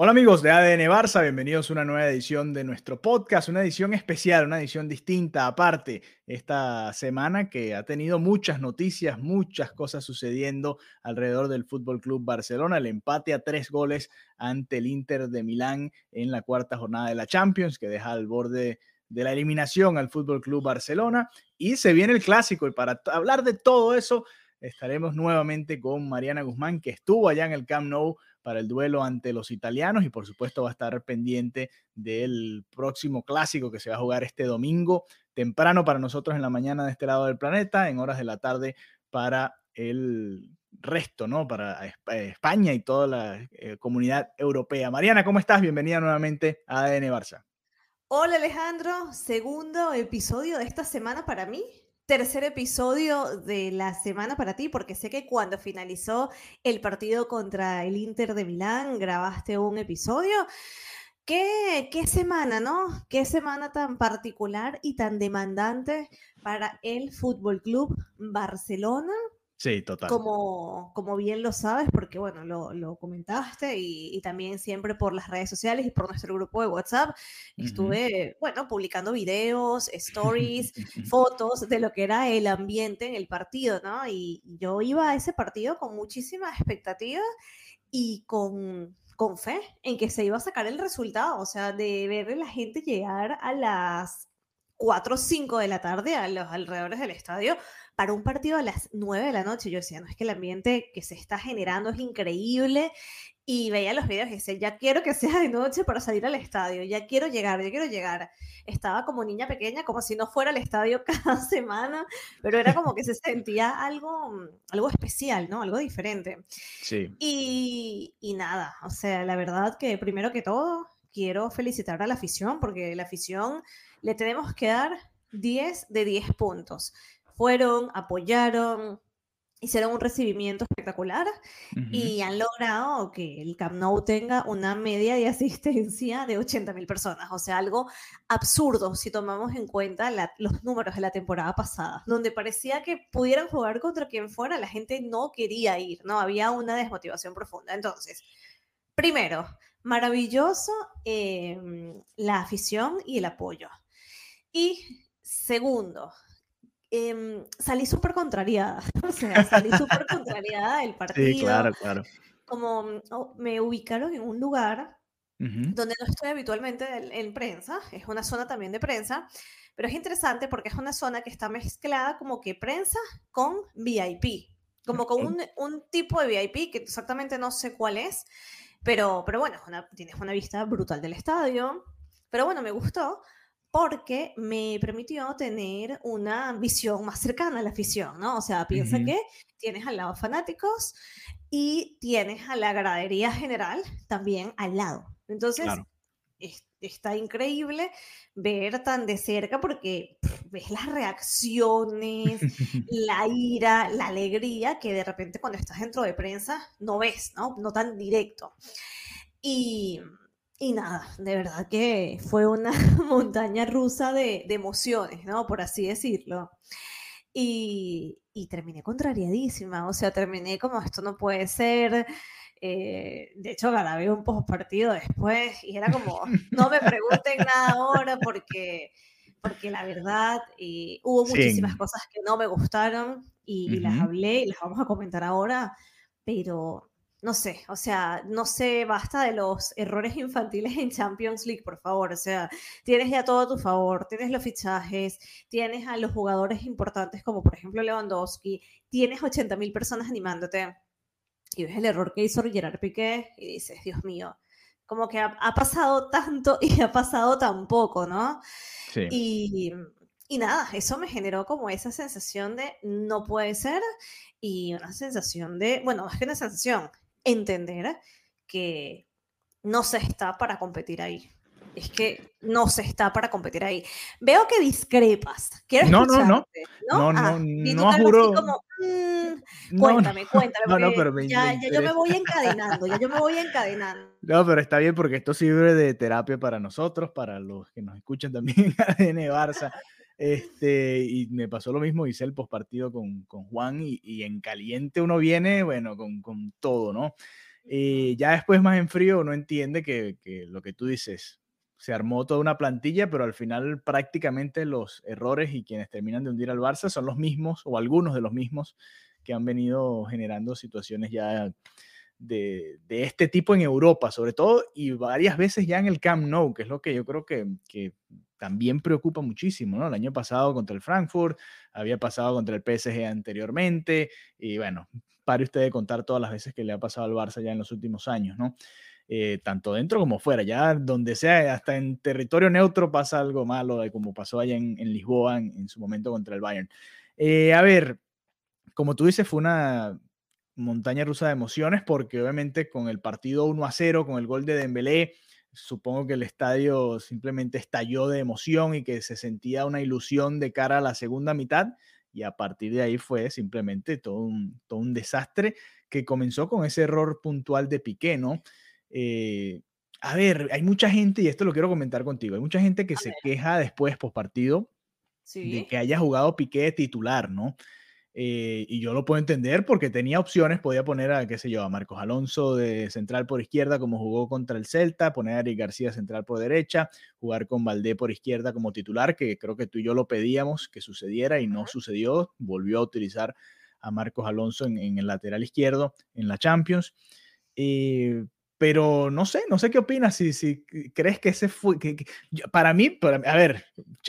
Hola amigos de ADN Barça, bienvenidos a una nueva edición de nuestro podcast, una edición especial, una edición distinta, aparte, esta semana que ha tenido muchas noticias, muchas cosas sucediendo alrededor del Fútbol Club Barcelona, el empate a tres goles ante el Inter de Milán en la cuarta jornada de la Champions, que deja al borde de la eliminación al Fútbol Club Barcelona, y se viene el clásico, y para hablar de todo eso, estaremos nuevamente con Mariana Guzmán, que estuvo allá en el Camp Nou para el duelo ante los italianos y por supuesto va a estar pendiente del próximo clásico que se va a jugar este domingo temprano para nosotros en la mañana de este lado del planeta, en horas de la tarde para el resto, ¿no? Para España y toda la eh, comunidad europea. Mariana, ¿cómo estás? Bienvenida nuevamente a ADN Barça. Hola Alejandro, segundo episodio de esta semana para mí tercer episodio de la semana para ti, porque sé que cuando finalizó el partido contra el Inter de Milán, grabaste un episodio. ¿Qué, semana, no? Qué semana tan particular y tan demandante para el Fútbol Club Barcelona Sí, total. Como, como bien lo sabes, porque bueno, lo, lo comentaste y, y, también siempre por las redes sociales y por nuestro grupo de WhatsApp, estuve, bueno, publicando videos, stories, fotos de lo que era el ambiente en el partido, ¿no? Y yo iba a ese partido con muchísima expectativa y con, con fe en que se iba a sacar el resultado, o sea, de ver a la gente llegar a las 4 o 5 de la tarde a los alrededores del estadio para un partido a las 9 de la noche. Yo decía, no, es que el ambiente que se está generando es increíble. Y veía los videos y decía, ya quiero que sea de noche para salir al estadio, ya quiero llegar, ya quiero llegar. Estaba como niña pequeña, como si no fuera al estadio cada semana, pero era como que se sentía algo, algo especial, ¿no? Algo diferente. Sí. Y, y nada, o sea, la verdad que primero que todo, quiero felicitar a la afición, porque la afición le tenemos que dar 10 de 10 puntos fueron, apoyaron, hicieron un recibimiento espectacular uh -huh. y han logrado que el Camp Nou tenga una media de asistencia de 80 mil personas, o sea, algo absurdo si tomamos en cuenta la, los números de la temporada pasada, donde parecía que pudieran jugar contra quien fuera, la gente no quería ir, ¿no? Había una desmotivación profunda. Entonces, primero, maravilloso eh, la afición y el apoyo. Y segundo, eh, salí súper contrariada, o sea, salí súper contrariada del partido. Sí, claro, claro. Como oh, me ubicaron en un lugar Uh -huh. donde no estoy habitualmente en, en, prensa, es una zona también de prensa, pero es interesante porque es una zona que está mezclada como que prensa con VIP, como con un, un tipo de VIP que exactamente no sé cuál es, pero, pero bueno, una, tienes una vista brutal del estadio, pero bueno, me gustó porque me permitió tener una visión más cercana a la afición, ¿no? O sea, piensa uh -huh. que tienes al lado fanáticos y tienes a la gradería general también al lado. Entonces, claro. es, está increíble ver tan de cerca porque pff, ves las reacciones, la ira, la alegría que de repente cuando estás dentro de prensa no ves, ¿no? No tan directo. Y, y nada, de verdad que fue una montaña rusa de, de emociones, ¿no? Por así decirlo. Y, y, terminé contrariadísima, o sea, terminé como esto no puede ser. Eh, de hecho, grabé un post partido después y era como, no me pregunten nada ahora porque, porque la verdad eh, hubo muchísimas sí. cosas que no me gustaron y, uh -huh. y las hablé y las vamos a comentar ahora, pero no sé, o sea, no sé, basta de los errores infantiles en Champions League, por favor. O sea, tienes ya todo a tu favor, tienes los fichajes, tienes a los jugadores importantes como por ejemplo Lewandowski, tienes 80 mil personas animándote y ves el error que hizo Gerard Piqué y dices, Dios mío, como que ha, pasado tanto y ha pasado tan poco, ¿no? Sí. Y, y nada, eso me generó como esa sensación de no puede ser y una sensación de, bueno, más que una sensación, entender que no se está para competir ahí. Es que no se está para competir ahí. Veo que discrepas. Quiero no, no, no, no. No, ah, no, juro. Como, mm, cuéntame, cuéntame. pero ya, ya yo me voy encadenando, ya yo me voy encadenando. No, pero está bien porque esto sirve de terapia para nosotros, para los que nos escuchan también en ADN Barça. Este, y me pasó lo mismo, hice el postpartido con, con Juan y, y, en caliente uno viene, bueno, con, con todo, ¿no? Y ya después más en frío uno entiende que, que, lo que tú dices, se armó toda una plantilla, pero al final prácticamente los errores y quienes terminan de hundir al Barça son los mismos o algunos de los mismos que han venido generando situaciones ya de, de, este tipo en Europa, sobre todo, y varias veces ya en el Camp Nou, que es lo que yo creo que, que también preocupa muchísimo, ¿no? El año pasado contra el Frankfurt, había pasado contra el PSG anteriormente, y bueno, pare usted de contar todas las veces que le ha pasado al Barça ya en los últimos años, ¿no? Eh, tanto dentro como fuera, ya donde sea, hasta en territorio neutro pasa algo malo, como pasó allá en, Lisboa en, su momento contra el Bayern. Eh, a ver, como tú dices, fue una montaña rusa de emociones, porque obviamente con el partido 1 a 0, con el gol de Dembélé, supongo que el estadio simplemente estalló de emoción y que se sentía una ilusión de cara a la segunda mitad y a partir de ahí fue simplemente todo un, todo un desastre que comenzó con ese error puntual de Piqué, ¿no? Eh, a ver, hay mucha gente, y esto lo quiero comentar contigo, hay mucha gente que se queja después, post partido, de que haya jugado Piqué titular, ¿no? Eh, y yo lo puedo entender porque tenía opciones, podía poner a, qué sé yo, a Marcos Alonso de central por izquierda como jugó contra el Celta, poner a Eric García central por derecha, jugar con Valdé por izquierda como titular, que creo que tú y yo lo pedíamos que sucediera y no sucedió, volvió a utilizar a Marcos Alonso en, el lateral izquierdo en la Champions. Eh, pero no sé, no sé qué opinas, si, si crees que ese fue, que, para mí, a ver,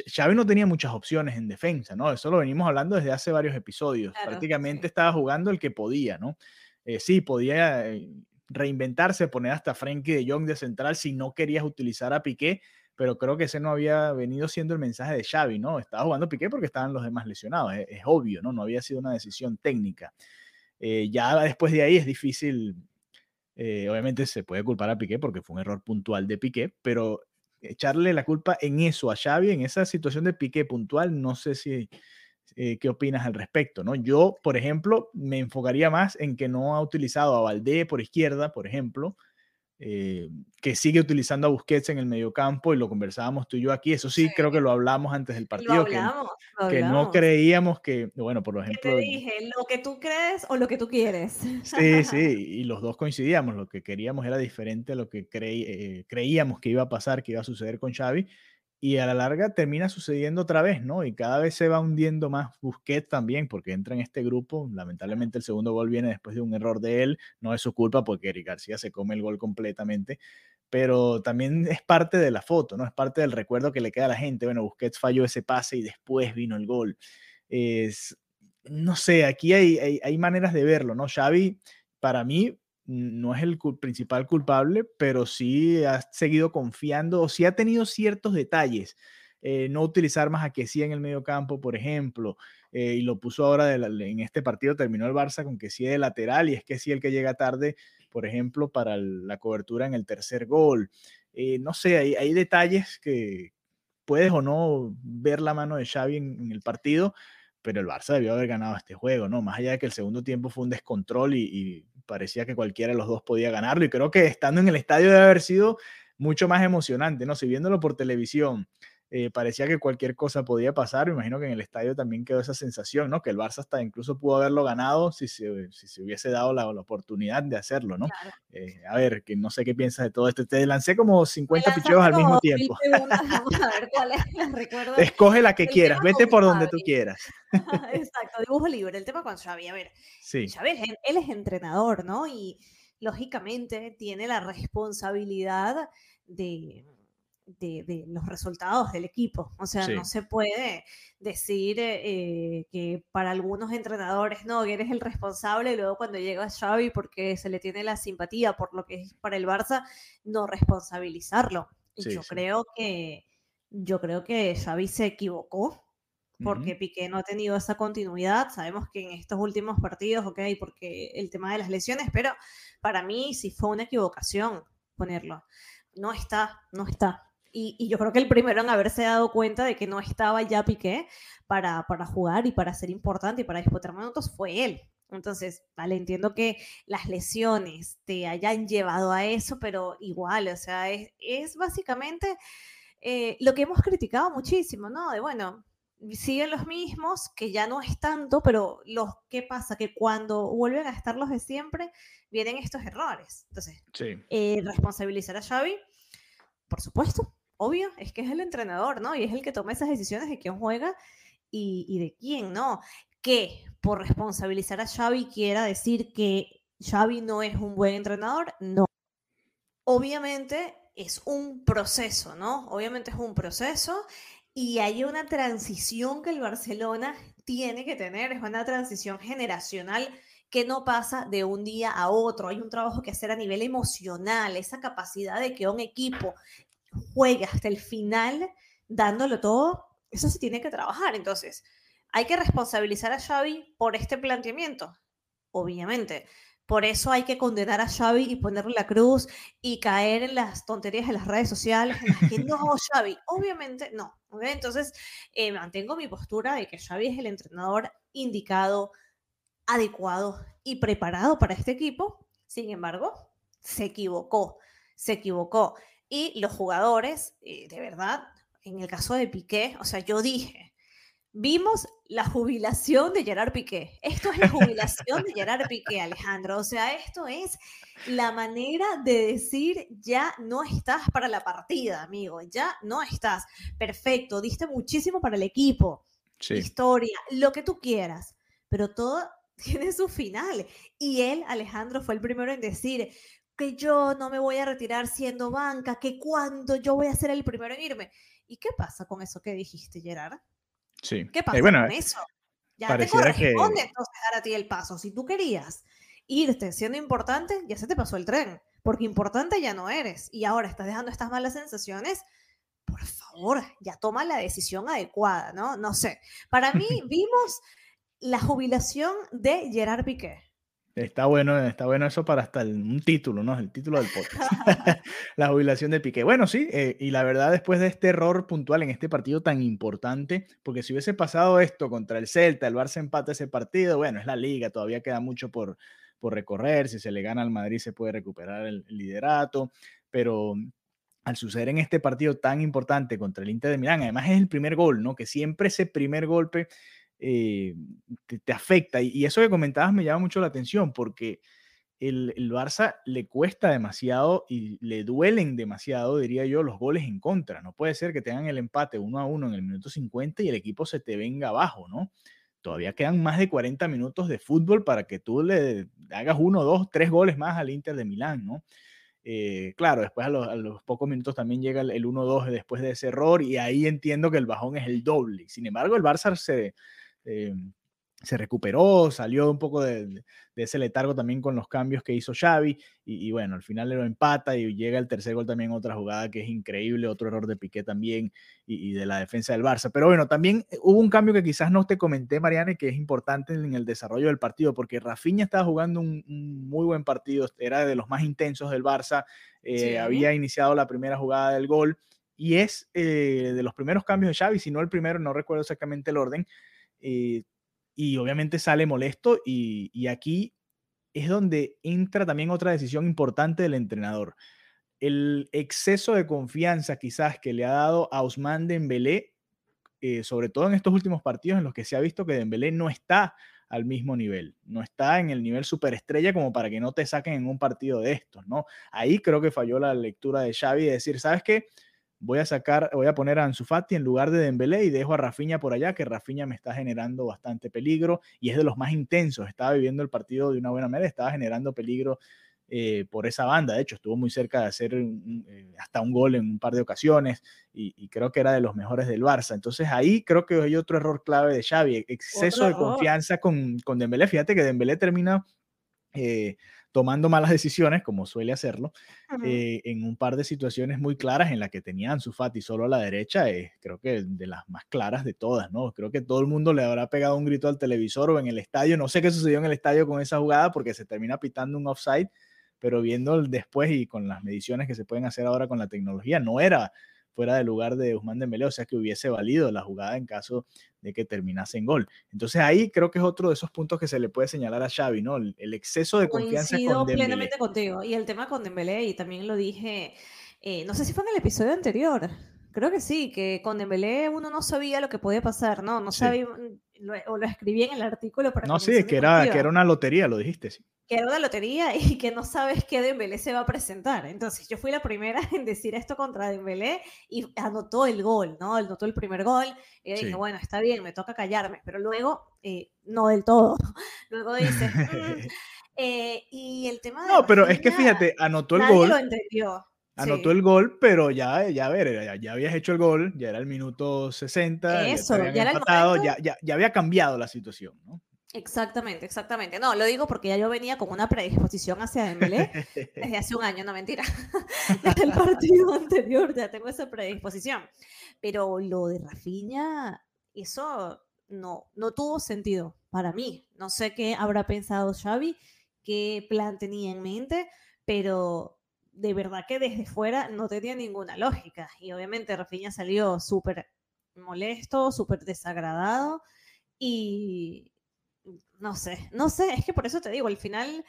Xavi no tenía muchas opciones en defensa, ¿no? Eso lo venimos hablando desde hace varios episodios, prácticamente estaba jugando el que podía, ¿no? Eh, sí, podía eh, reinventarse, poner hasta Frenkie de Jong de central si no querías utilizar a Piqué, pero creo que ese no había venido siendo el mensaje de Xavi, ¿no? Estaba jugando Piqué porque estaban los demás lesionados, es, obvio, ¿no? No había sido una decisión técnica. Eh, ya después de ahí es difícil eh, obviamente se puede culpar a Piqué porque fue un error puntual de Piqué, pero echarle la culpa en eso a Xavi, en esa situación de Piqué puntual, no sé si eh, qué opinas al respecto, ¿no? Yo, por ejemplo, me enfocaría más en que no ha utilizado a Valdé por izquierda, por ejemplo, eh, que sigue utilizando a Busquets en el mediocampo y lo conversábamos tú y yo aquí. Eso sí, creo que lo hablamos antes del partido. que, no creíamos que, bueno, por ejemplo. te dije? Lo que tú crees o lo que tú quieres. Sí, sí, y los dos coincidíamos. Lo que queríamos era diferente a lo que eh, creíamos que iba a pasar, que iba a suceder con Xavi y a la larga termina sucediendo otra vez, ¿no? Y cada vez se va hundiendo más Busquets también, porque entra en este grupo. Lamentablemente el segundo gol viene después de un error de él, no es su culpa porque Eric García se come el gol completamente, pero también es parte de la foto, ¿no? Es parte del recuerdo que le queda a la gente. Bueno, Busquets falló ese pase y después vino el gol. Es, no sé, aquí hay, hay, hay maneras de verlo, ¿no? Xavi, para mí, no es el principal culpable, pero sí ha seguido confiando o sí ha tenido ciertos detalles. Eh, no utilizar más a que sí en el medio campo, por ejemplo, eh, y lo puso ahora en este partido, terminó el Barça con que sí de lateral y es que sí el que llega tarde, por ejemplo, para la cobertura en el tercer gol. Eh, no sé, hay, hay, detalles que puedes o no ver la mano de Xavi en, el partido, pero el Barça debió haber ganado este juego, ¿no? Más allá de que el segundo tiempo fue un descontrol y parecía que cualquiera de los dos podía ganarlo y creo que estando en el estadio debe haber sido mucho más emocionante, ¿no? Si viéndolo por televisión eh, parecía que cualquier cosa podía pasar, me imagino que en el estadio también quedó esa sensación, ¿no? Que el Barça hasta incluso pudo haberlo ganado si se, si se hubiese dado la, la, oportunidad de hacerlo, ¿no? Eh, a ver, que no sé qué piensas de todo esto. Te lancé como 50 picheos al mismo tiempo. a ver cuál es, Escoge la que quieras, vete por donde tú quieras. Exacto, dibujo libre. El tema con Xavi, a ver, sí. Xavi, él es entrenador, ¿no? Y lógicamente tiene la responsabilidad de de, los resultados del equipo. O sea, no se puede decir eh, que para algunos entrenadores, no, eres el responsable, y luego cuando llega Xavi porque se le tiene la simpatía por lo que es para el Barça, no responsabilizarlo. yo creo que yo creo que Xavi se equivocó porque Piqué no ha tenido esa continuidad. Sabemos que en estos últimos partidos, ok, porque el tema de las lesiones, pero para mí sí fue una equivocación ponerlo. No está, no está. Y, yo creo que el primero en haberse dado cuenta de que no estaba ya Piqué para, para jugar y para ser importante y para disputar minutos fue él. Entonces, vale, entiendo que las lesiones te hayan llevado a eso, pero igual, o sea, es, es básicamente eh, lo que hemos criticado muchísimo, ¿no? De bueno, siguen los mismos, que ya no es tanto, pero los, ¿qué pasa? Que cuando vuelven a estar los de siempre, vienen estos errores. Entonces, eh, responsabilizar a Xavi, por supuesto, obvio, es que es el entrenador, ¿no? Y es el que toma esas decisiones de quién juega y, de quién no. Que por responsabilizar a Xavi quiera decir que Xavi no es un buen entrenador, no. Obviamente es un proceso, ¿no? Obviamente es un proceso y hay una transición que el Barcelona tiene que tener, es una transición generacional que no pasa de un día a otro. Hay un trabajo que hacer a nivel emocional, esa capacidad de que un equipo juegue hasta el final dándolo todo, eso se tiene que trabajar. Entonces, hay que responsabilizar a Xavi por este planteamiento, obviamente. Por eso hay que condenar a Xavi y ponerle la cruz y caer en las tonterías de las redes sociales en las que no, Xavi, obviamente no. Entonces, eh, mantengo mi postura de que Xavi es el entrenador indicado, adecuado y preparado para este equipo. Sin embargo, se equivocó, se equivocó. Y los jugadores, eh, de verdad, en el caso de Piqué, o sea, yo dije, vimos la jubilación de Gerard Piqué. Esto es la jubilación de Gerard Piqué, Alejandro. O sea, esto es la manera de decir ya no estás para la partida, amigo. Ya no estás. Perfecto, diste muchísimo para el equipo. Historia, lo que tú quieras. Pero todo tiene su final. Y él, Alejandro, fue el primero en decir que yo no me voy a retirar siendo banca, que cuando yo voy a ser el primero en irme. ¿Y qué pasa con eso que dijiste, Gerard? ¿Qué pasa con eso? Ya te corresponde entonces dar a ti el paso. Si tú querías irte siendo importante, ya se te pasó el tren, porque importante ya no eres y ahora estás dejando estas malas sensaciones. Por favor, ya toma la decisión adecuada, ¿no? No sé. Para mí vimos la jubilación de Gerard Piqué. Está bueno, está bueno eso para hasta un título, ¿no? El título del podcast. la jubilación de Piqué. Bueno, sí, eh, y la verdad, después de este error puntual en este partido tan importante, porque si hubiese pasado esto contra el Celta, el Barça empata ese partido, bueno, es la liga, todavía queda mucho por, por recorrer. Si se le gana al Madrid, se puede recuperar el, el liderato, pero al suceder en este partido tan importante contra el Inter de Milán, además es el primer gol, ¿no? Que siempre ese primer golpe eh, te, afecta. Y, eso que comentabas me llama mucho la atención porque el, el, Barça le cuesta demasiado y le duelen demasiado, diría yo, los goles en contra. No puede ser que tengan el empate uno a uno en el minuto 50 y el equipo se te venga abajo, ¿no? Todavía quedan más de 40 minutos de fútbol para que tú le hagas uno, dos, tres goles más al Inter de Milán, ¿no? Eh, claro, después a los, pocos minutos también llega el, el 1-2 después de ese error y ahí entiendo que el bajón es el doble. Sin embargo, el Barça se, eh, se recuperó, salió un poco de, ese letargo también con los cambios que hizo Xavi y, bueno, al final lo empata y llega el tercer gol también, otra jugada que es increíble, otro error de Piqué también y, de la defensa del Barça. Pero bueno, también eh, hubo un cambio que quizás no te comenté, Mariane, que es importante en el desarrollo del partido, porque Rafinha estaba jugando un, muy buen partido, era de los más intensos del Barça, eh, había iniciado la primera jugada del gol y es de los primeros cambios de Xavi, si no el primero, no recuerdo exactamente el orden, eh, y obviamente sale molesto y, aquí es donde entra también otra decisión importante del entrenador. El exceso de confianza quizás que le ha dado a Ousmane Dembélé, eh, sobre todo en estos últimos partidos en los que se ha visto que Dembélé no está al mismo nivel, no está en el nivel superestrella como para que no te saquen en un partido de estos, ¿no? Ahí creo que falló la lectura de Xavi de decir, ¿sabes qué? Voy a sacar, voy a poner a Ansu Fati en lugar de Dembélé y dejo a Rafinha por allá, que Rafinha me está generando bastante peligro y es de los más intensos. Estaba viviendo el partido de una buena manera, estaba generando peligro eh, por esa banda. De hecho, estuvo muy cerca de hacer eh, hasta un gol en un par de ocasiones y, creo que era de los mejores del Barça. Entonces ahí creo que hay otro error clave de Xavi, exceso de confianza con, con Dembélé. Fíjate que Dembélé termina eh, tomando malas decisiones, como suele hacerlo, en un par de situaciones muy claras en las que tenían su Fati solo a la derecha, es creo que de las más claras de todas, ¿no? Creo que todo el mundo le habrá pegado un grito al televisor o en el estadio, no sé qué sucedió en el estadio con esa jugada porque se termina pitando un offside, pero viendo después y con las mediciones que se pueden hacer ahora con la tecnología, no era fuera del lugar de Usman Dembélé, o sea que hubiese valido la jugada en caso de que terminase en gol. Entonces ahí creo que es otro de esos puntos que se le puede señalar a Xavi, ¿no? El, exceso de confianza con Dembélé. plenamente contigo. Y el tema con Dembélé, y también lo dije, eh, no sé si fue en el episodio anterior, creo que sí, que con Dembélé uno no sabía lo que podía pasar, ¿no? No sabía, o lo escribí en el artículo para... No, sí, que era, que era una lotería, lo dijiste, sí que era una lotería y que no sabes qué Dembélé se va a presentar. Entonces yo fui la primera en decir esto contra Dembélé y anotó el gol, ¿no? Anotó el primer gol y dije, bueno, está bien, me toca callarme, pero luego eh, no del todo. luego dice, mm", eh, y el tema de... No, pero es que fíjate, anotó el gol. Lo entendió. Anotó el gol, pero ya, ya, a ver, ya, habías hecho el gol, ya era el minuto 60, Eso, ya, ya, era el ya, ya, ya había cambiado la situación, ¿no? Exactamente, exactamente. No, lo digo porque ya yo venía con una predisposición hacia Dembélé desde hace un año, no mentira. Desde el partido anterior ya tengo esa predisposición. Pero lo de Rafinha, eso no, no tuvo sentido para mí. No sé qué habrá pensado Xavi, qué plan tenía en mente, pero de verdad que desde fuera no tenía ninguna lógica. Y obviamente Rafinha salió súper molesto, súper desagradado y, no sé, no sé, es que por eso te digo, al final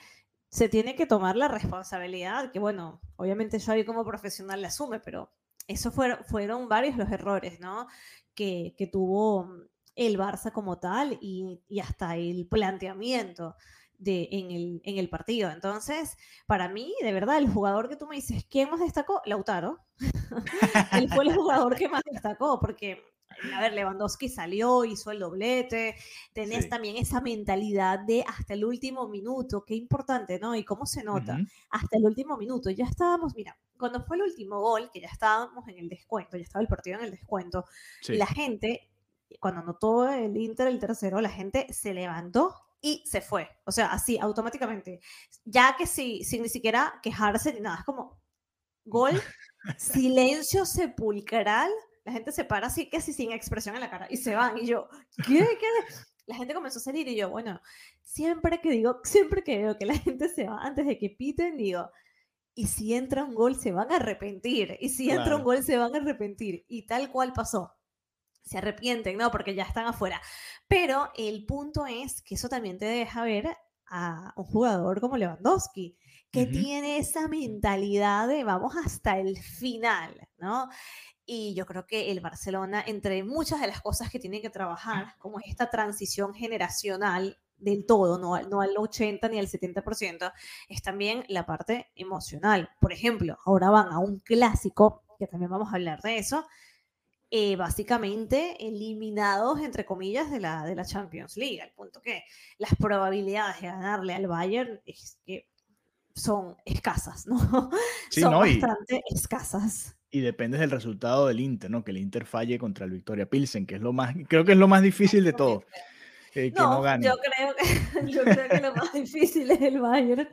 se tiene que tomar la responsabilidad, que bueno, obviamente yo ahí como profesional la asume, pero eso fueron, fueron varios los errores, ¿no? Que, que tuvo el Barça como tal y, y, hasta el planteamiento de, en, el, en el partido. Entonces, para mí, de verdad, el jugador que tú me dices, ¿quién más destacó? Lautaro. Él fue el jugador que más destacó, porque a ver, Lewandowski salió, hizo el doblete, tenés también esa mentalidad de hasta el último minuto, qué importante, ¿no? Y cómo se nota, hasta el último minuto, ya estábamos, mira, cuando fue el último gol, que ya estábamos en el descuento, ya estaba el partido en el descuento, la gente, cuando anotó el Inter el tercero, la gente se levantó y se fue, o sea, así, automáticamente, ya que sí, sin ni siquiera quejarse ni nada, es como gol, silencio sepulcral la gente se para así, casi sin expresión en la cara y se van. Y yo, ¿qué? ¿Qué? La gente comenzó a salir y yo, bueno, siempre que digo, siempre que veo que la gente se va antes de que piten, digo, y si entra un gol se van a arrepentir, y si entra un gol se van a arrepentir, y tal cual pasó. Se arrepienten, ¿no? Porque ya están afuera. Pero el punto es que eso también te deja ver a un jugador como Lewandowski, que tiene esa mentalidad de vamos hasta el final, ¿no? Y yo creo que el Barcelona, entre muchas de las cosas que tiene que trabajar, como es esta transición generacional del todo, no, no al 80 ni al 70%, es también la parte emocional. Por ejemplo, ahora van a un clásico, que también vamos a hablar de eso, eh, básicamente eliminados, entre comillas, de la, de la Champions League, al punto que las probabilidades de ganarle al Bayern es que son escasas, ¿no? son bastante escasas y depende del resultado del Inter, ¿no? Que el Inter falle contra el Victoria Pilsen, que es lo más, creo que es lo más difícil de todo. Eh, que no, gane. Yo creo que, yo creo que lo más difícil es el Bayern.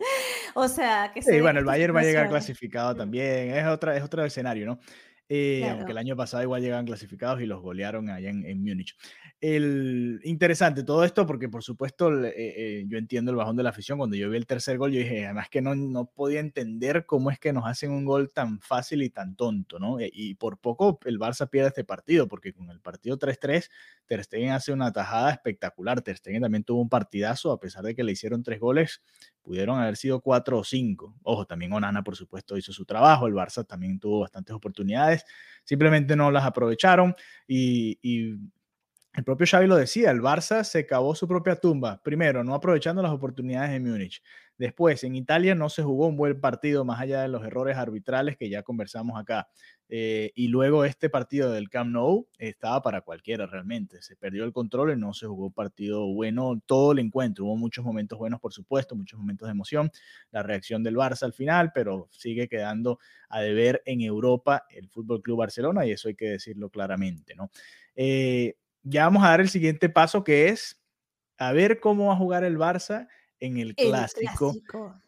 O sea, que Sí, bueno, el Bayern va a llegar clasificado también. Es, otra, es otro escenario, ¿no? Eh, aunque el año pasado igual llegaban clasificados y los golearon allá en, en Múnich el, interesante todo esto porque por supuesto eh, eh, yo entiendo el bajón de la afición. Cuando yo vi el tercer gol yo dije, además que no, no podía entender cómo es que nos hacen un gol tan fácil y tan tonto, ¿no? E, y, por poco el Barça pierde este partido porque con el partido 3-3 Ter Stegen hace una tajada espectacular. Ter Stegen también tuvo un partidazo a pesar de que le hicieron tres goles, pudieron haber sido cuatro o cinco. Ojo, también Onana por supuesto hizo su trabajo, el Barça también tuvo bastantes oportunidades, simplemente no las aprovecharon y, y el propio Xavi lo decía, el Barça se cavó su propia tumba. Primero, no aprovechando las oportunidades de Múnich. Después, en Italia no se jugó un buen partido más allá de los errores arbitrales que ya conversamos acá. Eh, y luego este partido del Camp Nou estaba para cualquiera realmente. Se perdió el control y no se jugó un partido bueno todo el encuentro. Hubo muchos momentos buenos, por supuesto, muchos momentos de emoción. La reacción del Barça al final, pero sigue quedando a deber en Europa el Fútbol Club Barcelona y eso hay que decirlo claramente, ¿no? Eh, ya vamos a dar el siguiente paso que es a ver cómo va a jugar el Barça en el clásico,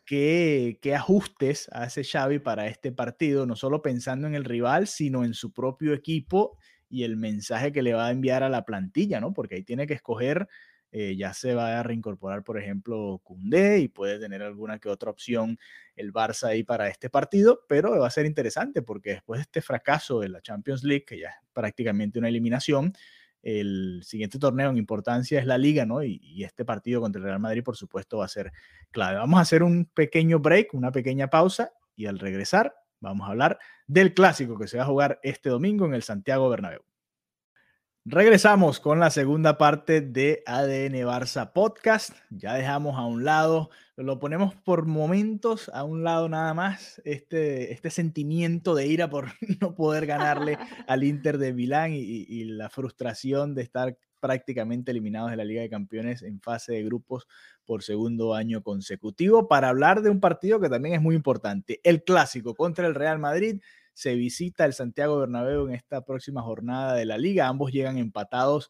¿qué, ajustes hace Xavi para este partido, no solo pensando en el rival, sino en su propio equipo y el mensaje que le va a enviar a la plantilla, ¿no? Porque ahí tiene que escoger, eh, ya se va a reincorporar, por ejemplo, Cundé y puede tener alguna que otra opción el Barça ahí para este partido, pero va a ser interesante porque después de este fracaso de la Champions League, que ya es prácticamente una eliminación, el siguiente torneo en importancia es la liga, ¿no? Y, este partido contra el Real Madrid, por supuesto, va a ser clave. Vamos a hacer un pequeño break, una pequeña pausa y al regresar vamos a hablar del clásico que se va a jugar este domingo en el Santiago Bernabéu. Regresamos con la segunda parte de ADN Barça Podcast. Ya dejamos a un lado, lo ponemos por momentos a un lado nada más, este, este sentimiento de ira por no poder ganarle al Inter de Milán y, y la frustración de estar prácticamente eliminados de la Liga de Campeones en fase de grupos por segundo año consecutivo para hablar de un partido que también es muy importante, el clásico contra el Real Madrid se visita el Santiago Bernabéu en esta próxima jornada de la liga. Ambos llegan empatados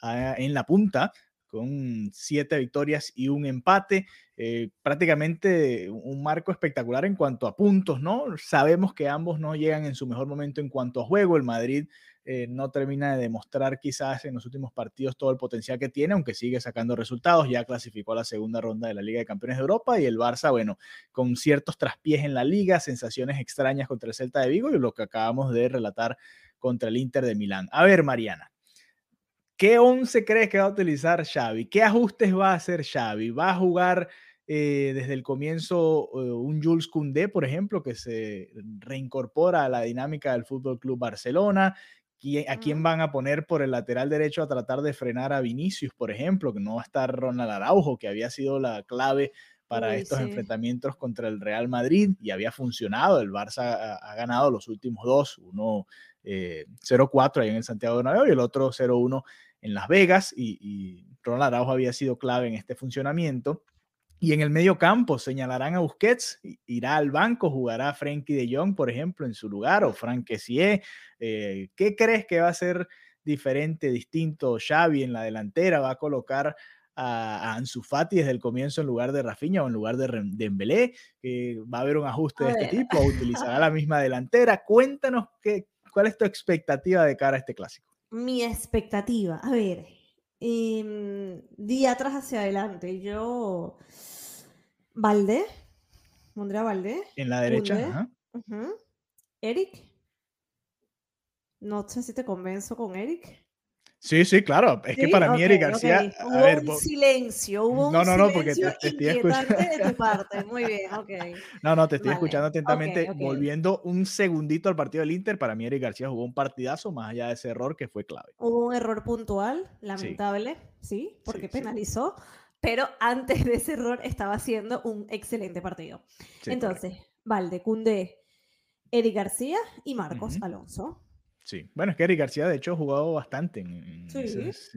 ah, en la punta con siete victorias y un empate. Eh, prácticamente un marco espectacular en cuanto a puntos, ¿no? Sabemos que ambos no llegan en su mejor momento en cuanto a juego. El Madrid eh, no termina de demostrar quizás en los últimos partidos todo el potencial que tiene, aunque sigue sacando resultados, ya clasificó a la segunda ronda de la Liga de Campeones de Europa y el Barça, bueno, con ciertos traspiés en la liga, sensaciones extrañas contra el Celta de Vigo y lo que acabamos de relatar contra el Inter de Milán. A ver, Mariana. ¿Qué 11 crees que va a utilizar Xavi? ¿Qué ajustes va a hacer Xavi? ¿Va a jugar eh, desde el comienzo eh, un Jules Koundé, por ejemplo, que se reincorpora a la dinámica del Fútbol Club Barcelona? ¿A quién van a poner por el lateral derecho a tratar de frenar a Vinicius, por ejemplo? Que no va a estar Ronald Araujo, que había sido la clave para estos enfrentamientos contra el Real Madrid y había funcionado. El Barça ha, ganado los últimos dos, uno 0-4 eh, ahí en el Santiago de Bernabéu y el otro 0-1 en Las Vegas y, y Ronald Araujo había sido clave en este funcionamiento. Y en el medio campo señalarán a Busquets, irá al banco, jugará Frenkie de Jong, por ejemplo, en su lugar, o Frank Kessie. Eh, ¿Qué crees que va a ser diferente, distinto Xavi en la delantera? ¿Va a colocar a, Ansu Fati desde el comienzo en lugar de Rafinha o en lugar de Dembélé? Eh, ¿Va a haber un ajuste de este tipo? ¿O utilizará la misma delantera? Cuéntanos qué, cuál es tu expectativa de cara a este clásico. Mi expectativa, a ver, eh, día atrás hacia adelante, yo Valdé. Mondrea Valdé. En la derecha. Eric. No sé si te convenzo con Eric. Sí, sí, claro. Es que para mí Eric García. Hubo un silencio, hubo no, no, no, porque te, estoy escuchando. de tu parte. Muy bien, ok. No, no, te estoy escuchando atentamente. Volviendo un segundito al partido del Inter, para mí Eric García jugó un partidazo, más allá de ese error que fue clave. Hubo un error puntual, lamentable, sí, porque penalizó pero antes de ese error estaba haciendo un excelente partido. Entonces, Valde, Cundé, Eric García y Marcos Alonso. Sí, bueno, es que Eric García de hecho ha jugado bastante en,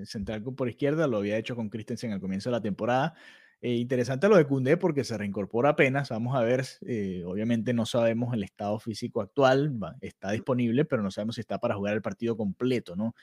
central por izquierda, lo había hecho con Christensen al comienzo de la temporada. Eh, interesante lo de Cundé porque se reincorpora apenas. Vamos a ver, eh, obviamente no sabemos el estado físico actual, está disponible, pero no sabemos si está para jugar el partido completo, ¿no?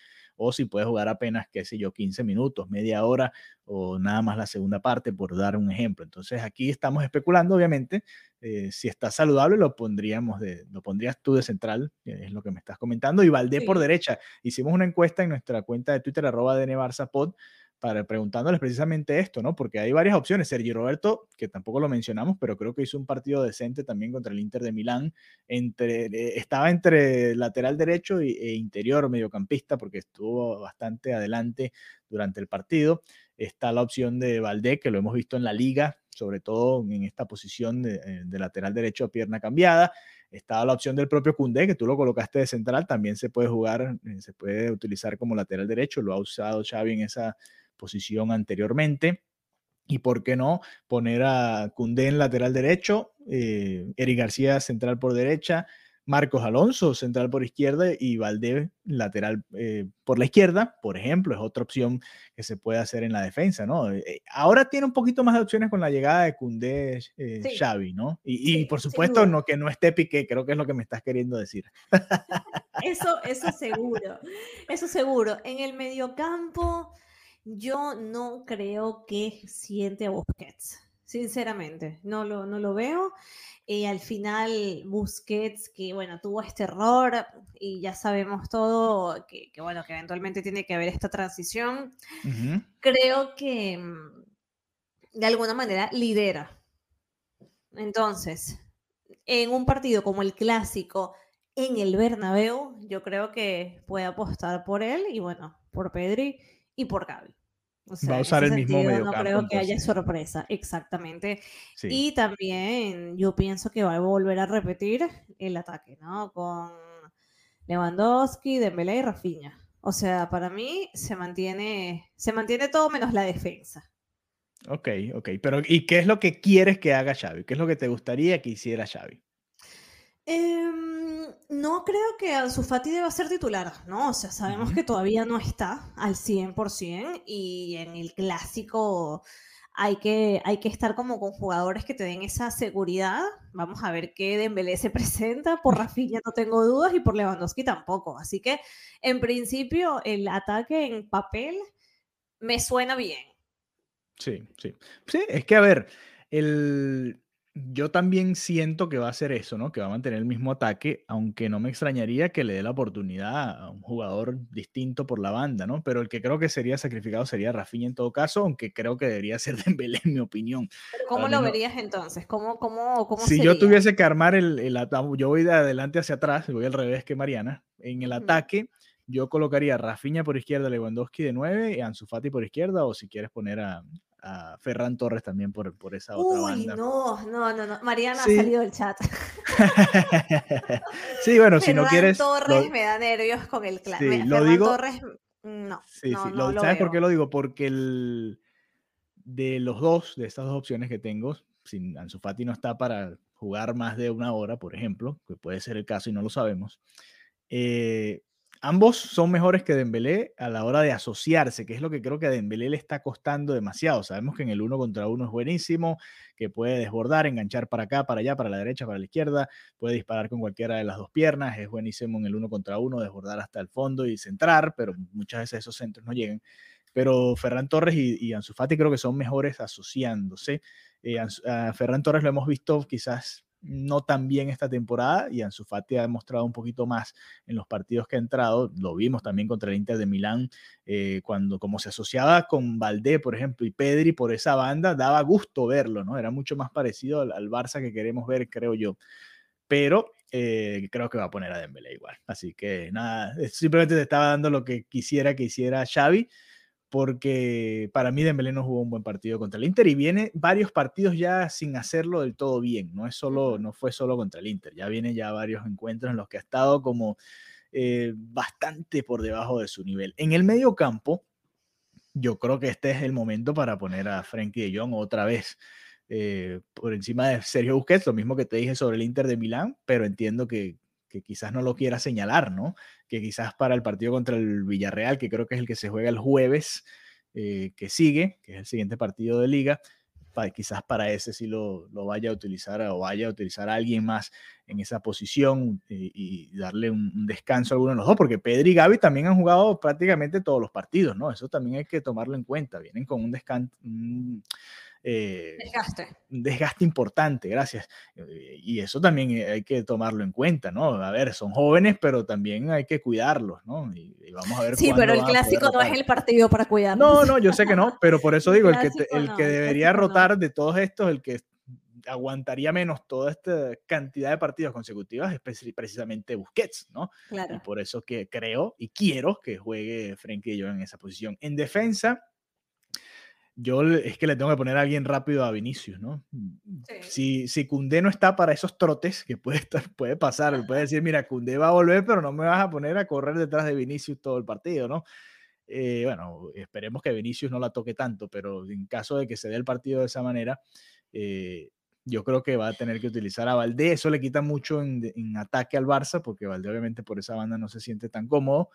O si puede jugar apenas, qué sé yo, 15 minutos, media hora o nada más la segunda parte, por dar un ejemplo. Entonces aquí estamos especulando, obviamente, eh, si está saludable lo pondríamos de, lo pondrías tú de central, es lo que me estás comentando, y Valdé por derecha. Hicimos una encuesta en nuestra cuenta de Twitter, arroba de Pod, para preguntándoles precisamente esto, ¿no? Porque hay varias opciones. Sergio Roberto, que tampoco lo mencionamos, pero creo que hizo un partido decente también contra el Inter de Milán. Entre, eh, estaba entre lateral derecho e interior mediocampista, porque estuvo bastante adelante durante el partido. Está la opción de Valdé, que lo hemos visto en la liga, sobre todo en esta posición de, eh, lateral derecho, pierna cambiada. Está la opción del propio Cundé, que tú lo colocaste de central, también se puede jugar, eh, se puede utilizar como lateral derecho, lo ha usado Xavi en esa posición anteriormente. Y por qué no poner a Cundé en lateral derecho, eh, Eric García central por derecha, Marcos Alonso, central por izquierda, y Valdés, lateral eh, por la izquierda, por ejemplo, es otra opción que se puede hacer en la defensa, ¿no? Eh, eh, ahora tiene un poquito más de opciones con la llegada de Cundé, Xavi, ¿no? Y, por supuesto, no, que no esté Piqué, creo que es lo que me estás queriendo decir. Eso, eso seguro, eso seguro. En el mediocampo, yo no creo que siente a Busquets sinceramente. No lo, no lo veo. Y al final Busquets, que bueno, tuvo este error y ya sabemos todo, que, bueno, que eventualmente tiene que haber esta transición, creo que mm, de alguna manera lidera. Entonces, en un partido como el clásico en el Bernabéu, yo creo que puede apostar por él y bueno, por Pedri y por Gaby va a usar el mismo medio No creo que haya sorpresa, exactamente. Y también yo pienso que va a volver a repetir el ataque, ¿no? Con Lewandowski, Dembélé y Rafinha. O sea, para mí se mantiene, se mantiene todo menos la defensa. Ok, ok. Pero ¿y qué es lo que quieres que haga Xavi? ¿Qué es lo que te gustaría que hiciera Xavi? Em, no creo que Ansu Fati deba ser titular, ¿no? O sea, sabemos que todavía no está al 100% y en el clásico hay que, hay que estar como con jugadores que te den esa seguridad. Vamos a ver qué Dembélé se presenta. Por Rafinha no tengo dudas y por Lewandowski tampoco. Así que, en principio, el ataque en papel me suena bien. Sí, sí. Sí, es que, a ver, el, yo también siento que va a ser eso, ¿no? Que va a mantener el mismo ataque, aunque no me extrañaría que le dé la oportunidad a un jugador distinto por la banda, ¿no? Pero el que creo que sería sacrificado sería Rafinha en todo caso, aunque creo que debería ser Dembélé en mi opinión. ¿Cómo lo verías entonces? ¿Cómo, cómo, cómo si yo tuviese que armar el, el yo voy de adelante hacia atrás, voy al revés que Mariana. En el ataque yo colocaría a Rafinha por izquierda, Lewandowski de 9 y Ansu Fati por izquierda, o si quieres poner a, a Ferran Torres también por, por esa otra Uy, banda. No, no, no, no. Mariana ha salido del chat. sí, bueno, si no quieres. Torres me da nervios con el clan. Sí, lo digo. Torres, no. Sí, sí. ¿Sabes por qué lo digo? Porque el, de los dos, de estas dos opciones que tengo, sin Ansu Fati no está para jugar más de una hora, por ejemplo, que puede ser el caso y no lo sabemos. Eh, Ambos son mejores que Dembélé a la hora de asociarse, que es lo que creo que a Dembélé le está costando demasiado. Sabemos que en el uno contra uno es buenísimo, que puede desbordar, enganchar para acá, para allá, para la derecha, para la izquierda, puede disparar con cualquiera de las dos piernas, es buenísimo en el uno contra uno, desbordar hasta el fondo y centrar, pero muchas veces esos centros no llegan. Pero Ferran Torres y, y Ansu Fati creo que son mejores asociándose. Eh, a Ferran Torres lo hemos visto quizás no tan bien esta temporada y Ansu Fati ha demostrado un poquito más en los partidos que ha entrado. Lo vimos también contra el Inter de Milán, eh, cuando como se asociaba con Valdé, por ejemplo, y Pedri por esa banda, daba gusto verlo, ¿no? Era mucho más parecido al, Barça que queremos ver, creo yo. Pero eh, creo que va a poner a Dembélé igual. Así que nada, simplemente te estaba dando lo que quisiera que hiciera Xavi porque para mí Dembélé no jugó un buen partido contra el Inter y viene varios partidos ya sin hacerlo del todo bien, no es solo no fue solo contra el Inter, ya viene ya varios encuentros en los que ha estado como eh, bastante por debajo de su nivel. En el medio campo, yo creo que este es el momento para poner a Frenkie de Jong otra vez eh, por encima de Sergio Busquets, lo mismo que te dije sobre el Inter de Milán, pero entiendo que, que quizás no lo quiera señalar, ¿no? Que quizás para el partido contra el Villarreal, que creo que es el que se juega el jueves, eh, que sigue, que es el siguiente partido de liga, quizás para ese sí lo, vaya a utilizar o vaya a utilizar a alguien más en esa posición y, darle un, descanso a alguno de los dos, porque Pedri y Gaby también han jugado prácticamente todos los partidos, ¿no? Eso también hay que tomarlo en cuenta, vienen con un descanso. Eh, desgaste. Desgaste importante, gracias. Eh, y eso también eh, hay que tomarlo en cuenta, ¿no? A ver, son jóvenes, pero también hay que cuidarlos, ¿no? Y, vamos a ver. Sí, pero el clásico no es el partido para cuidarlos. No, no, yo sé que no, pero por eso digo, el, que, el que debería rotar de todos estos, el que aguantaría menos toda esta cantidad de partidos consecutivos es precisamente Busquets, ¿no? Claro. Y por eso que creo y quiero que juegue Frenkie yo en esa posición. En defensa, yo es que le tengo que poner a alguien rápido a Vinicius, ¿no? Si, si Cundé no está para esos trotes, que puede, estar, puede pasar, puede decir, mira, Cundé va a volver, pero no me vas a poner a correr detrás de Vinicius todo el partido, ¿no? Eh, bueno, esperemos que Vinicius no la toque tanto, pero en caso de que se dé el partido de esa manera, eh, yo creo que va a tener que utilizar a Valdé. Eso le quita mucho en, en, ataque al Barça, porque Valdé obviamente por esa banda no se siente tan cómodo.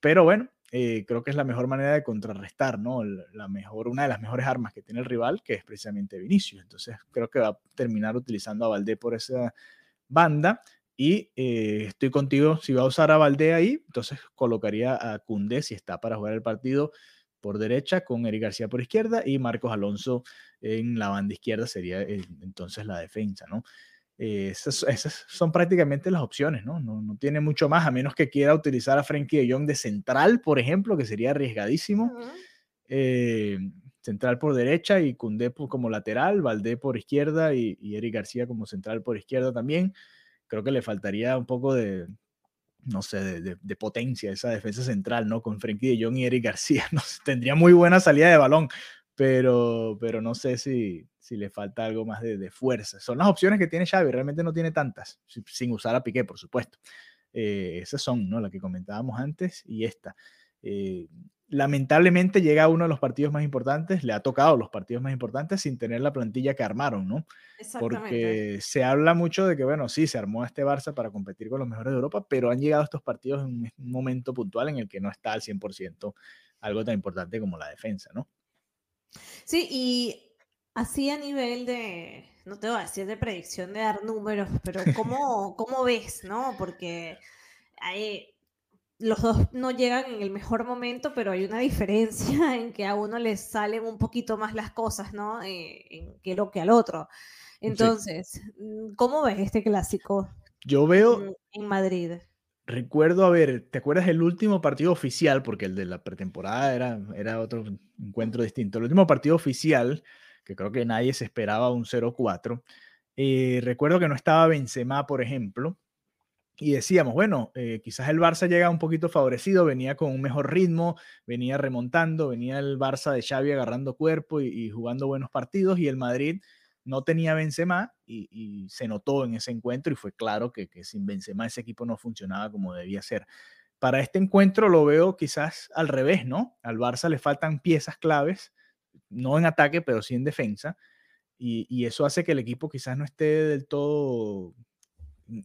Pero bueno, eh, creo que es la mejor manera de contrarrestar, ¿no? La mejor, una de las mejores armas que tiene el rival, que es precisamente Vinicius. Entonces creo que va a terminar utilizando a Valdé por esa banda. Y eh, estoy contigo, si va a usar a Valdé ahí, entonces colocaría a Cundé si está para jugar el partido por derecha, con Eric García por izquierda y Marcos Alonso en la banda izquierda sería entonces la defensa, ¿no? Eh, esas, son prácticamente las opciones, ¿no? ¿no? ¿no? tiene mucho más, a menos que quiera utilizar a Frankie de Jong de central, por ejemplo, que sería arriesgadísimo. Eh, central por derecha y Cundé como lateral, Valdé por izquierda y, y, Eric García como central por izquierda también. Creo que le faltaría un poco de, no sé, de, de, potencia esa defensa central, ¿no? Con Frankie de Jong y Eric García. No, tendría muy buena salida de balón, pero, pero no sé si, si le falta algo más de, de, fuerza. Son las opciones que tiene Xavi, realmente no tiene tantas, sin usar a Piqué, por supuesto. Eh, esas son, ¿no? Las que comentábamos antes y esta. Eh, lamentablemente llega a uno de los partidos más importantes, le ha tocado los partidos más importantes sin tener la plantilla que armaron, ¿no? Porque se habla mucho de que, bueno, sí, se armó este Barça para competir con los mejores de Europa, pero han llegado estos partidos en un momento puntual en el que no está al 100% algo tan importante como la defensa, ¿no? Sí, y así a nivel de, no te voy a decir de predicción de dar números, pero ¿cómo, cómo ves, no? Porque hay, los dos no llegan en el mejor momento, pero hay una diferencia en que a uno le salen un poquito más las cosas, ¿no? Eh, que lo que al otro. Entonces, sí. Mm, ¿cómo ves este clásico? Yo veo... En, en Madrid. Recuerdo, a ver, ¿te acuerdas el último partido oficial? Porque el de la pretemporada era, era otro encuentro distinto. El último partido oficial, que creo que nadie se esperaba un 0-4. Eh, recuerdo que no estaba Benzema, por ejemplo, y decíamos, bueno, eh, quizás el Barça llega un poquito favorecido, venía con un mejor ritmo, venía remontando, venía el Barça de Xavi agarrando cuerpo y, jugando buenos partidos y el Madrid no tenía Benzema y, y, se notó en ese encuentro y fue claro que, que, sin Benzema ese equipo no funcionaba como debía ser. Para este encuentro lo veo quizás al revés, ¿no? Al Barça le faltan piezas claves, no en ataque, pero sí en defensa, y, y eso hace que el equipo quizás no esté del todo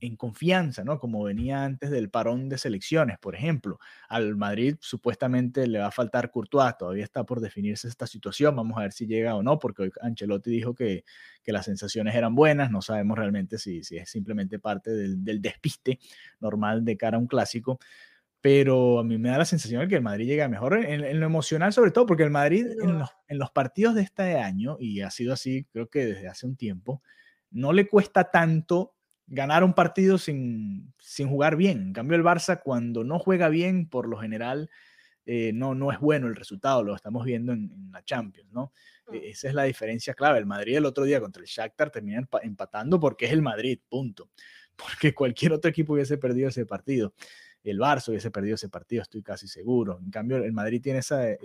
en confianza, ¿no? Como venía antes del parón de selecciones, por ejemplo. Al Madrid supuestamente le va a faltar Courtois, todavía está por definirse esta situación, vamos a ver si llega o no, porque hoy Ancelotti dijo que, que las sensaciones eran buenas, no sabemos realmente si, si es simplemente parte del, del, despiste normal de cara a un clásico, pero a mí me da la sensación de que el Madrid llega mejor en, en lo emocional, sobre todo porque el Madrid en los, en los partidos de este año, y ha sido así creo que desde hace un tiempo, no le cuesta tanto ganar un partido sin, sin, jugar bien. En cambio, el Barça, cuando no juega bien, por lo general, eh, no, no es bueno el resultado. Lo estamos viendo en, en la Champions, ¿no? Mm. Esa es la diferencia clave. El Madrid el otro día contra el Shakhtar termina empatando porque es el Madrid, punto. Porque cualquier otro equipo hubiese perdido ese partido. El Barça hubiese perdido ese partido, estoy casi seguro. En cambio, el Madrid tiene esa... Eh,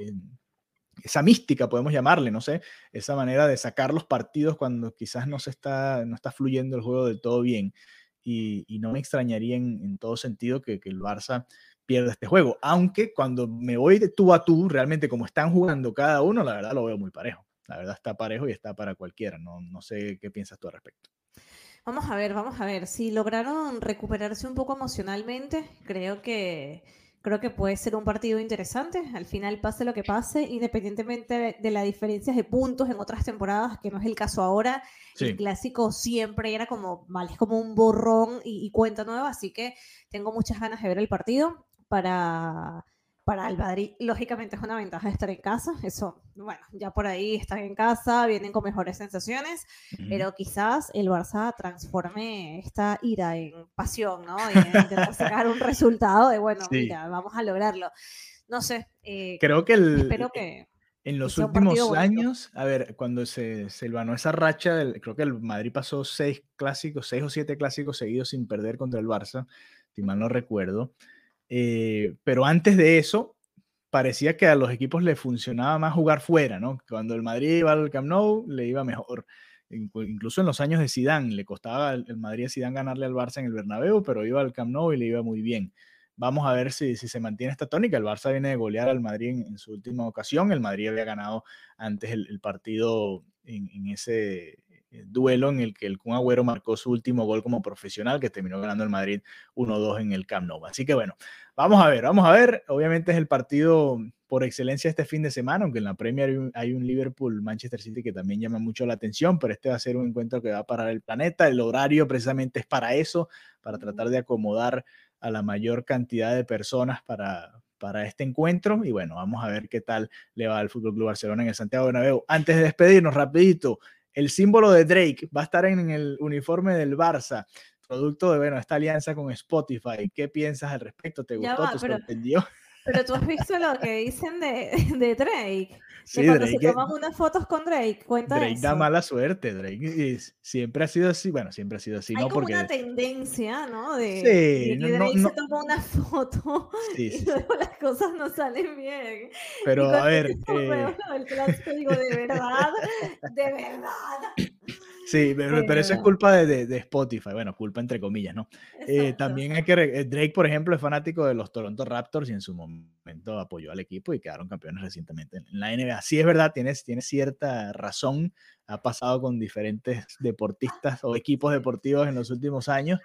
esa mística, podemos llamarle, no sé, esa manera de sacar los partidos cuando quizás no se está, no está fluyendo el juego del todo bien. Y, no me extrañaría en, todo sentido que, que, el Barça pierda este juego. Aunque cuando me voy de tú a tú, realmente como están jugando cada uno, la verdad lo veo muy parejo. La verdad está parejo y está para cualquiera. No, no sé qué piensas tú al respecto. Vamos a ver, vamos a ver. Si lograron recuperarse un poco emocionalmente, creo que creo que puede ser un partido interesante. Al final, pase lo que pase, independientemente de, las diferencias de puntos en otras temporadas, que no es el caso ahora, sí. el clásico siempre era como, vale, es como un borrón y, y, cuenta nueva, así que tengo muchas ganas de ver el partido para para el Madrid, lógicamente es una ventaja estar en casa. Eso, bueno, ya por ahí están en casa, vienen con mejores sensaciones, uh -huh. pero quizás el Barça transforme esta ira en pasión, ¿no? Y intentar sacar un resultado de, bueno, sí. mira, vamos a lograrlo. No sé. Eh, Creo que el. Espero que. En los últimos años, a ver, cuando se, se ganó esa racha, del, creo que el Madrid pasó seis clásicos, seis o siete clásicos seguidos sin perder contra el Barça, si mal no recuerdo. Eh, pero antes de eso, parecía que a los equipos le funcionaba más jugar fuera, ¿no? Cuando el Madrid iba al Camp Nou, le iba mejor. Incluso en los años de Zidane, le costaba el Madrid a Zidane ganarle al Barça en el Bernabéu, pero iba al Camp Nou y le iba muy bien. vamos a ver si, si se mantiene esta tónica. El Barça viene de golear al Madrid en, su última ocasión. El Madrid había ganado antes el, partido en, ese duelo en el que el Kun Agüero marcó su último gol como profesional, que terminó ganando el Madrid 1-2 en el Camp Nou. Así que bueno, vamos a ver, vamos a ver. Obviamente es el partido por excelencia este fin de semana, aunque en la Premier hay un, Liverpool-Manchester City que también llama mucho la atención, pero este va a ser un encuentro que va a parar el planeta. El horario precisamente es para eso, para tratar de acomodar a la mayor cantidad de personas para, para este encuentro y bueno, vamos a ver qué tal le va al Fútbol Club Barcelona en el Santiago Bernabéu. Antes de despedirnos rapidito, el símbolo de Drake va a estar en el uniforme del Barça, producto de bueno, esta alianza con Spotify. ¿Qué piensas al respecto? ¿Te gustó? ¿Te sorprendió? Pero tú has visto lo que dicen de, de Drake. Sí, cuando se toman unas fotos con Drake, cuenta Drake da mala suerte, Drake siempre ha sido así, bueno, siempre ha sido así, Hay ¿no? como Porque... una tendencia, ¿no? De, sí, que Drake se toma una foto y luego las cosas no salen bien. Pero a ver... Eh... El clásico digo, de verdad, de verdad. Sí, pero, eso es culpa de, de, Spotify, bueno, culpa entre comillas, ¿no? Eh, también hay que, eh, Drake, por ejemplo, es fanático de los Toronto Raptors y en su momento apoyó al equipo y quedaron campeones recientemente en la NBA. Sí, es verdad, tienes, tienes cierta razón, ha pasado con diferentes deportistas o equipos deportivos en los últimos años,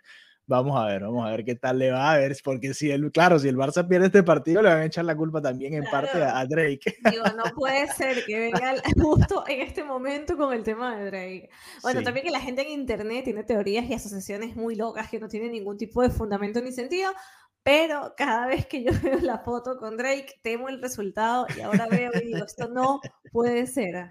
Vamos a ver, vamos a ver qué tal le va a ver, porque si el, claro, si el Barça pierde este partido, le van a echar la culpa también en parte a, Drake. Digo, no puede ser que venga justo en este momento con el tema de Drake. Bueno, también que la gente en internet tiene teorías y asociaciones muy locas que no tienen ningún tipo de fundamento ni sentido, pero cada vez que yo veo la foto con Drake, temo el resultado y ahora veo y digo, esto no puede ser.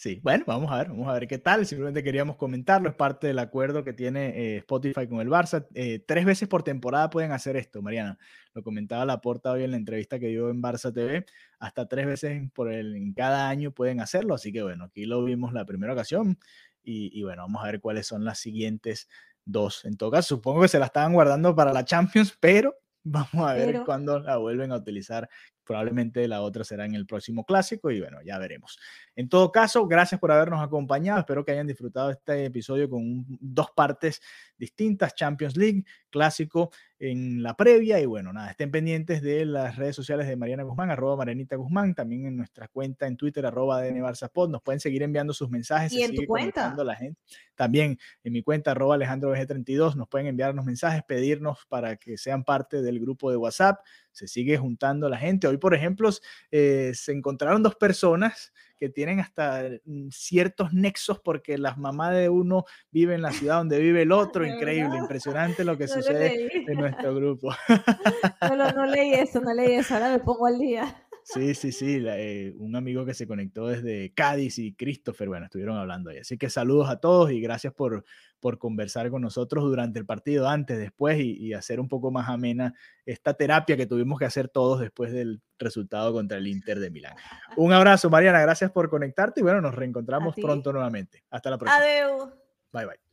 Sí, bueno, vamos a ver, vamos a ver qué tal. Simplemente queríamos comentarlo, es parte del acuerdo que tiene eh, Spotify con el Barça. Eh, tres veces por temporada pueden hacer esto, Mariana. Lo comentaba la porta hoy en la entrevista que dio en Barça TV. Hasta tres veces por el, en cada año pueden hacerlo. Así que bueno, aquí lo vimos la primera ocasión. Y, y bueno, vamos a ver cuáles son las siguientes dos. En todo caso, supongo que se la estaban guardando para la Champions, pero Vamos a ver cuándo la vuelven a utilizar. Probablemente la otra será en el próximo clásico y bueno, ya veremos. En todo caso, gracias por habernos acompañado. Espero que hayan disfrutado este episodio con dos partes distintas, Champions League, clásico en la previa y bueno, nada, estén pendientes de las redes sociales de Mariana Guzmán, arroba Marianita Guzmán, también en nuestra cuenta en Twitter, arroba DN nos pueden seguir enviando sus mensajes. ¿Y en tu cuenta? La gente. También en mi cuenta, arroba Alejandro 32 nos pueden enviarnos mensajes, pedirnos para que sean parte del grupo de WhatsApp, se sigue juntando la gente. Hoy, por ejemplo, eh, se encontraron dos personas que tienen hasta mm, ciertos nexos porque las mamás de uno vive en la ciudad donde vive el otro. Increíble, impresionante lo que sucede en nuestro grupo. No, no, leí eso, no leí eso, ahora me pongo al día. Sí, sí, sí, eh, un amigo que se conectó desde Cádiz y Christopher, bueno, estuvieron hablando ahí. Así que saludos a todos y gracias por, por conversar con nosotros durante el partido, antes, después y, hacer un poco más amena esta terapia que tuvimos que hacer todos después del resultado contra el Inter de Milán. Un abrazo, Mariana, gracias por conectarte y bueno, nos reencontramos pronto nuevamente. Hasta la próxima. Adiós. Bye, bye.